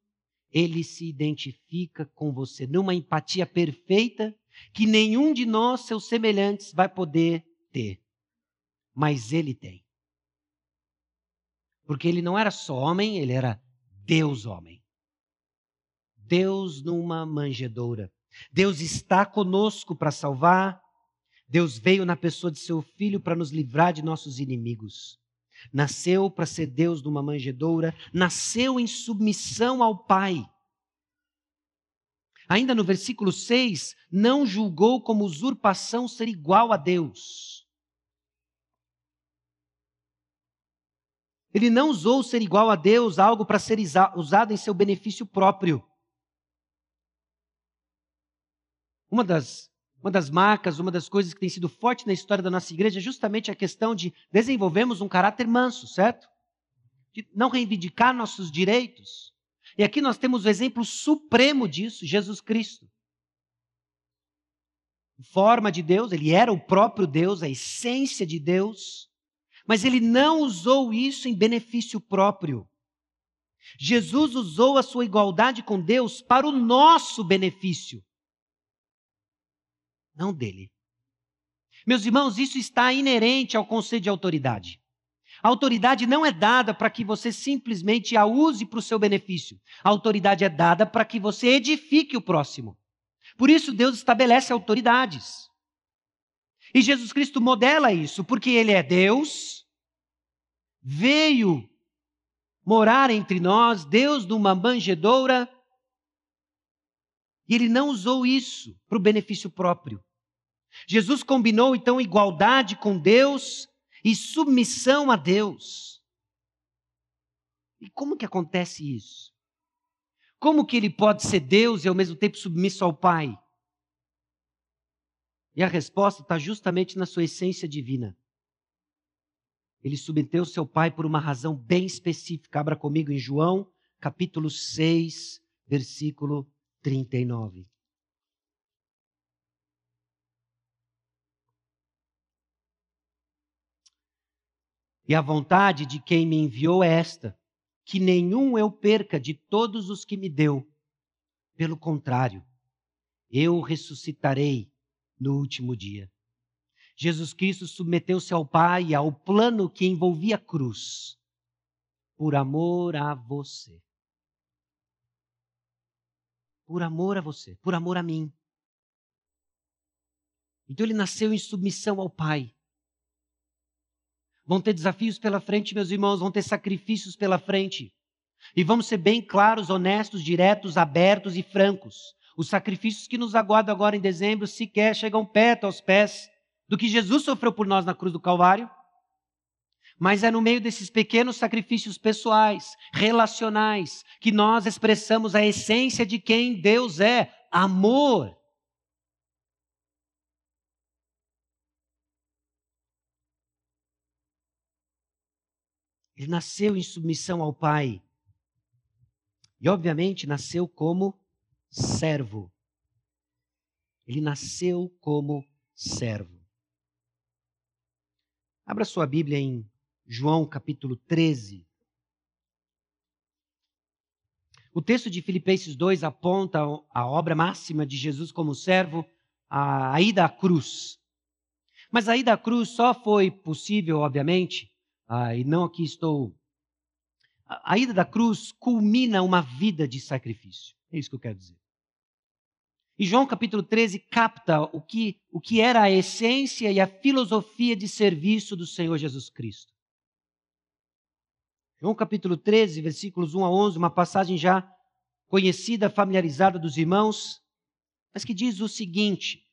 ele se identifica com você numa empatia perfeita que nenhum de nós, seus semelhantes, vai poder ter. Mas ele tem. Porque ele não era só homem, ele era Deus homem. Deus numa manjedoura. Deus está conosco para salvar, Deus veio na pessoa de seu filho para nos livrar de nossos inimigos. Nasceu para ser Deus numa manjedoura, nasceu em submissão ao Pai. Ainda no versículo 6, não julgou como usurpação ser igual a Deus. Ele não usou ser igual a Deus algo para ser usado em seu benefício próprio. Uma das uma das marcas, uma das coisas que tem sido forte na história da nossa igreja é justamente a questão de desenvolvermos um caráter manso, certo? De não reivindicar nossos direitos. E aqui nós temos o exemplo supremo disso, Jesus Cristo. Forma de Deus, ele era o próprio Deus, a essência de Deus, mas ele não usou isso em benefício próprio. Jesus usou a sua igualdade com Deus para o nosso benefício não dele. Meus irmãos, isso está inerente ao conceito de autoridade. A autoridade não é dada para que você simplesmente a use para o seu benefício. A autoridade é dada para que você edifique o próximo. Por isso, Deus estabelece autoridades. E Jesus Cristo modela isso, porque Ele é Deus, veio morar entre nós, Deus numa manjedoura, e Ele não usou isso para o benefício próprio. Jesus combinou então igualdade com Deus e submissão a Deus. E como que acontece isso? Como que ele pode ser Deus e ao mesmo tempo submisso ao Pai? E a resposta está justamente na sua essência divina. Ele submeteu seu Pai por uma razão bem específica. Abra comigo em João, capítulo 6, versículo 39. E a vontade de quem me enviou é esta: que nenhum eu perca de todos os que me deu. Pelo contrário, eu ressuscitarei no último dia. Jesus Cristo submeteu-se ao Pai ao plano que envolvia a cruz, por amor a você. Por amor a você, por amor a mim. Então ele nasceu em submissão ao Pai. Vão ter desafios pela frente, meus irmãos, vão ter sacrifícios pela frente. E vamos ser bem claros, honestos, diretos, abertos e francos. Os sacrifícios que nos aguardam agora em dezembro sequer chegam perto aos pés do que Jesus sofreu por nós na cruz do Calvário. Mas é no meio desses pequenos sacrifícios pessoais, relacionais, que nós expressamos a essência de quem Deus é: amor. Ele nasceu em submissão ao Pai. E, obviamente, nasceu como servo. Ele nasceu como servo. Abra sua Bíblia em João capítulo 13. O texto de Filipenses 2 aponta a obra máxima de Jesus como servo, a ida à cruz. Mas a ida à cruz só foi possível, obviamente, ah, e não aqui estou. A ida da cruz culmina uma vida de sacrifício. É isso que eu quero dizer. E João capítulo 13 capta o que, o que era a essência e a filosofia de serviço do Senhor Jesus Cristo. João capítulo 13, versículos 1 a 11, uma passagem já conhecida, familiarizada dos irmãos, mas que diz o seguinte: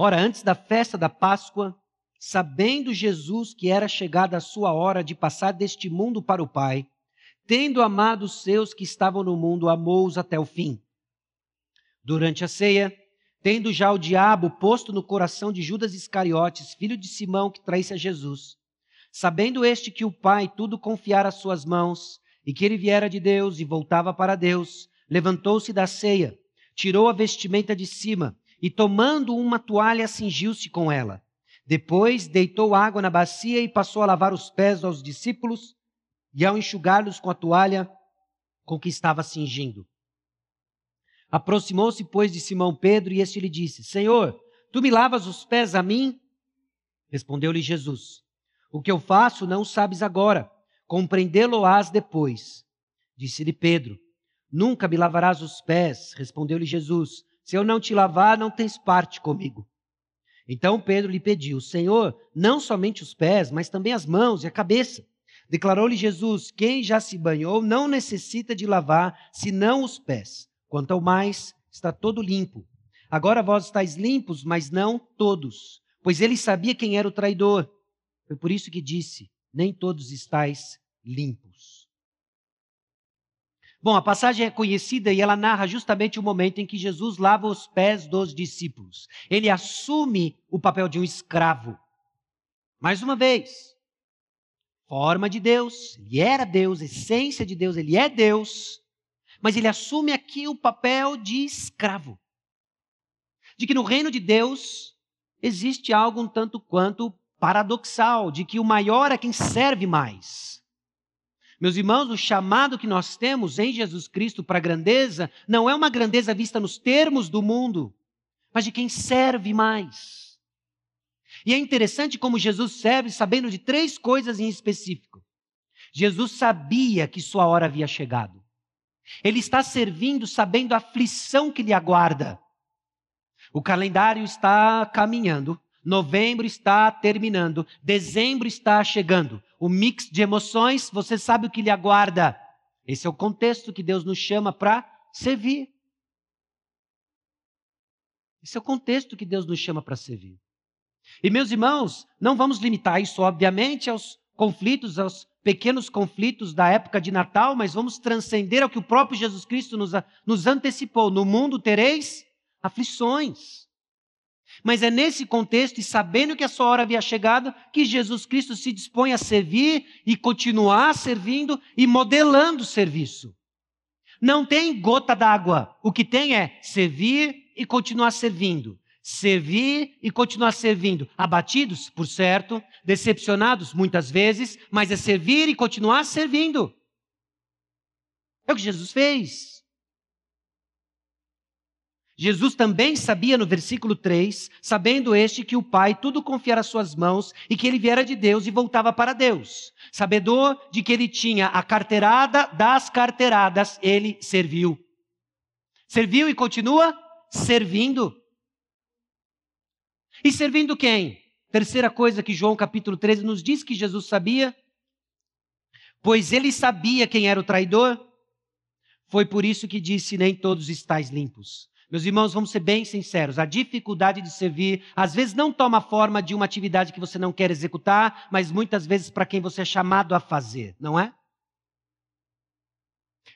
Ora, antes da festa da Páscoa, sabendo Jesus que era chegada a sua hora de passar deste mundo para o Pai, tendo amado os seus que estavam no mundo, amou-os até o fim. Durante a ceia, tendo já o diabo posto no coração de Judas Iscariotes, filho de Simão, que traísse a Jesus, sabendo este que o Pai tudo confiara às suas mãos, e que ele viera de Deus e voltava para Deus, levantou-se da ceia, tirou a vestimenta de cima, e tomando uma toalha, cingiu-se com ela. Depois deitou água na bacia e passou a lavar os pés aos discípulos, e ao enxugá-los com a toalha com que estava cingindo. Aproximou-se, pois, de Simão Pedro, e este lhe disse: Senhor, tu me lavas os pés a mim? Respondeu-lhe Jesus: O que eu faço não sabes agora, compreendê-lo-ás depois. Disse-lhe Pedro: Nunca me lavarás os pés. Respondeu-lhe Jesus: Se eu não te lavar, não tens parte comigo. Então Pedro lhe pediu: Senhor, não somente os pés, mas também as mãos e a cabeça. Declarou-lhe Jesus: Quem já se banhou não necessita de lavar, senão os pés. Quanto ao mais, está todo limpo. Agora vós estáis limpos, mas não todos, pois ele sabia quem era o traidor. Foi por isso que disse: Nem todos estáis limpos. Bom, a passagem é conhecida e ela narra justamente o momento em que Jesus lava os pés dos discípulos. Ele assume o papel de um escravo. Mais uma vez, forma de Deus, ele era Deus, essência de Deus, ele é Deus, mas ele assume aqui o papel de escravo. De que no reino de Deus existe algo um tanto quanto paradoxal, de que o maior é quem serve mais. Meus irmãos, o chamado que nós temos em Jesus Cristo para a grandeza não é uma grandeza vista nos termos do mundo, mas de quem serve mais. E é interessante como Jesus serve sabendo de três coisas em específico. Jesus sabia que sua hora havia chegado. Ele está servindo sabendo a aflição que lhe aguarda. O calendário está caminhando, novembro está terminando, dezembro está chegando. O mix de emoções, você sabe o que lhe aguarda. Esse é o contexto que Deus nos chama para servir. Esse é o contexto que Deus nos chama para servir. E meus irmãos, não vamos limitar isso, obviamente, aos conflitos, aos pequenos conflitos da época de Natal, mas vamos transcender ao que o próprio Jesus Cristo nos, nos antecipou. No mundo tereis aflições. Mas é nesse contexto, e sabendo que a sua hora havia chegado, que Jesus Cristo se dispõe a servir e continuar servindo e modelando o serviço. Não tem gota d'água. O que tem é servir e continuar servindo servir e continuar servindo. Abatidos, por certo, decepcionados muitas vezes, mas é servir e continuar servindo. É o que Jesus fez. Jesus também sabia no versículo 3, sabendo este que o Pai tudo confiara às suas mãos e que ele viera de Deus e voltava para Deus. Sabedor de que ele tinha a carteirada das carteiradas, ele serviu. Serviu e continua servindo. E servindo quem? Terceira coisa que João capítulo 13 nos diz que Jesus sabia, pois ele sabia quem era o traidor, foi por isso que disse: Nem todos estáis limpos. Meus irmãos, vamos ser bem sinceros. A dificuldade de servir, às vezes, não toma forma de uma atividade que você não quer executar, mas muitas vezes para quem você é chamado a fazer, não é?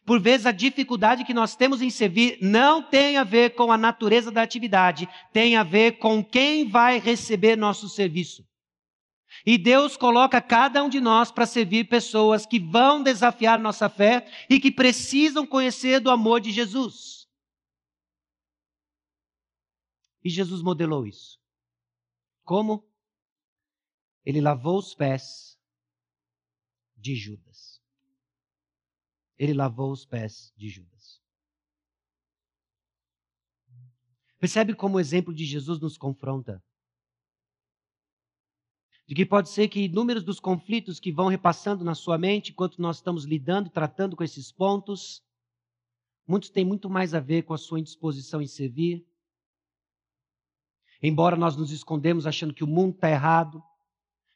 Por vezes, a dificuldade que nós temos em servir não tem a ver com a natureza da atividade, tem a ver com quem vai receber nosso serviço. E Deus coloca cada um de nós para servir pessoas que vão desafiar nossa fé e que precisam conhecer do amor de Jesus. E Jesus modelou isso. Como? Ele lavou os pés de Judas. Ele lavou os pés de Judas. Percebe como o exemplo de Jesus nos confronta? de que pode ser que inúmeros dos conflitos que vão repassando na sua mente enquanto nós estamos lidando, tratando com esses pontos, muitos têm muito mais a ver com a sua indisposição em servir. Embora nós nos escondemos achando que o mundo está errado,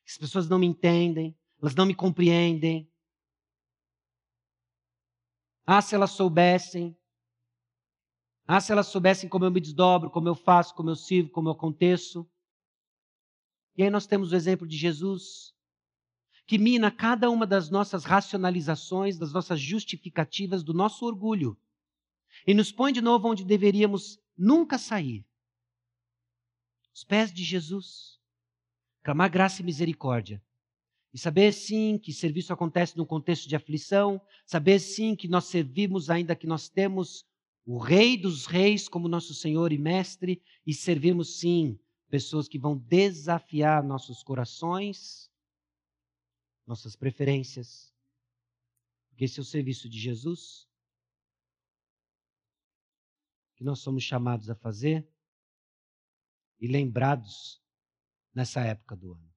que as pessoas não me entendem, elas não me compreendem. Ah, se elas soubessem. Ah, se elas soubessem como eu me desdobro, como eu faço, como eu sirvo, como eu aconteço. E aí nós temos o exemplo de Jesus, que mina cada uma das nossas racionalizações, das nossas justificativas, do nosso orgulho, e nos põe de novo onde deveríamos nunca sair. Os pés de Jesus. Clamar graça e misericórdia. E saber sim que serviço acontece num contexto de aflição, saber sim que nós servimos ainda que nós temos o Rei dos Reis como nosso Senhor e Mestre, e servimos sim pessoas que vão desafiar nossos corações, nossas preferências. Porque esse é o serviço de Jesus que nós somos chamados a fazer e lembrados nessa época do ano.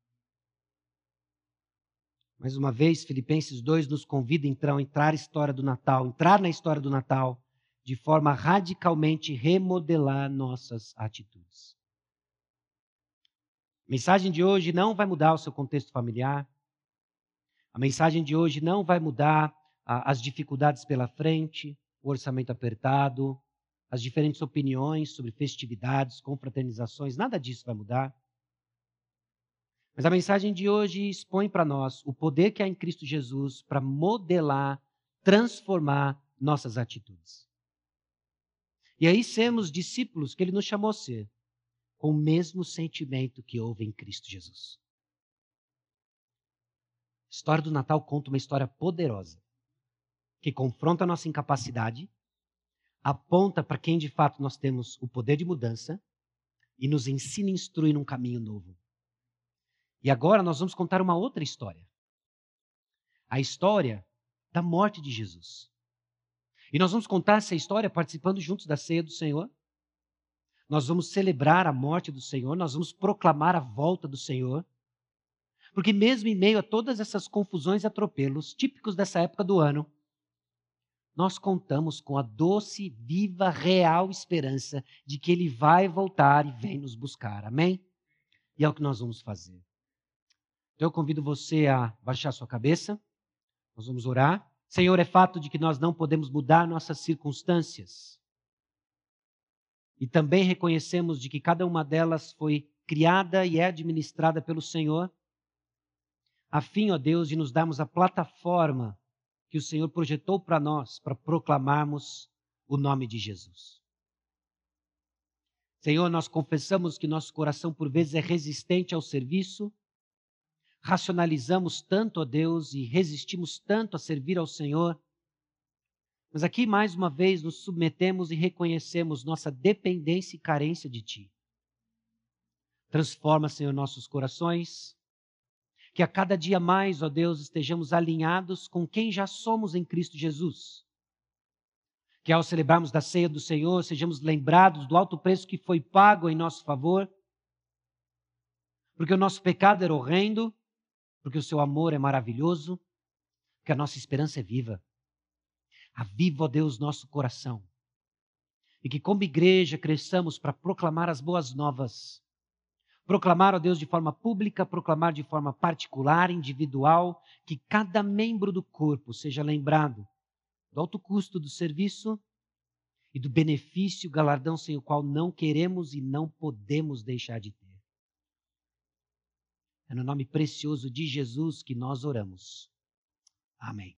Mais uma vez, Filipenses 2 nos convida então a entrar na história do Natal, entrar na história do Natal de forma a radicalmente remodelar nossas atitudes. A mensagem de hoje não vai mudar o seu contexto familiar. A mensagem de hoje não vai mudar as dificuldades pela frente, o orçamento apertado, as diferentes opiniões sobre festividades, confraternizações, nada disso vai mudar. Mas a mensagem de hoje expõe para nós o poder que há em Cristo Jesus para modelar, transformar nossas atitudes. E aí sermos discípulos que ele nos chamou a ser com o mesmo sentimento que houve em Cristo Jesus. A história do Natal conta uma história poderosa que confronta a nossa incapacidade, aponta para quem de fato nós temos o poder de mudança e nos ensina e instrui num caminho novo. E agora nós vamos contar uma outra história. A história da morte de Jesus. E nós vamos contar essa história participando juntos da ceia do Senhor nós vamos celebrar a morte do Senhor, nós vamos proclamar a volta do Senhor. Porque, mesmo em meio a todas essas confusões e atropelos típicos dessa época do ano, nós contamos com a doce, viva, real esperança de que Ele vai voltar e vem nos buscar. Amém? E é o que nós vamos fazer. Então eu convido você a baixar sua cabeça. Nós vamos orar. Senhor, é fato de que nós não podemos mudar nossas circunstâncias. E também reconhecemos de que cada uma delas foi criada e é administrada pelo Senhor, a fim, ó Deus, de nos darmos a plataforma que o Senhor projetou para nós, para proclamarmos o nome de Jesus. Senhor, nós confessamos que nosso coração por vezes é resistente ao serviço, racionalizamos tanto a Deus e resistimos tanto a servir ao Senhor, mas aqui, mais uma vez, nos submetemos e reconhecemos nossa dependência e carência de Ti. Transforma, Senhor, nossos corações. Que a cada dia mais, ó Deus, estejamos alinhados com quem já somos em Cristo Jesus. Que ao celebrarmos da ceia do Senhor, sejamos lembrados do alto preço que foi pago em nosso favor. Porque o nosso pecado era horrendo, porque o seu amor é maravilhoso, que a nossa esperança é viva. Aviva, ó Deus, nosso coração. E que, como igreja, cresçamos para proclamar as boas novas. Proclamar, ó Deus, de forma pública, proclamar de forma particular, individual, que cada membro do corpo seja lembrado do alto custo do serviço e do benefício, galardão sem o qual não queremos e não podemos deixar de ter. É no nome precioso de Jesus que nós oramos. Amém.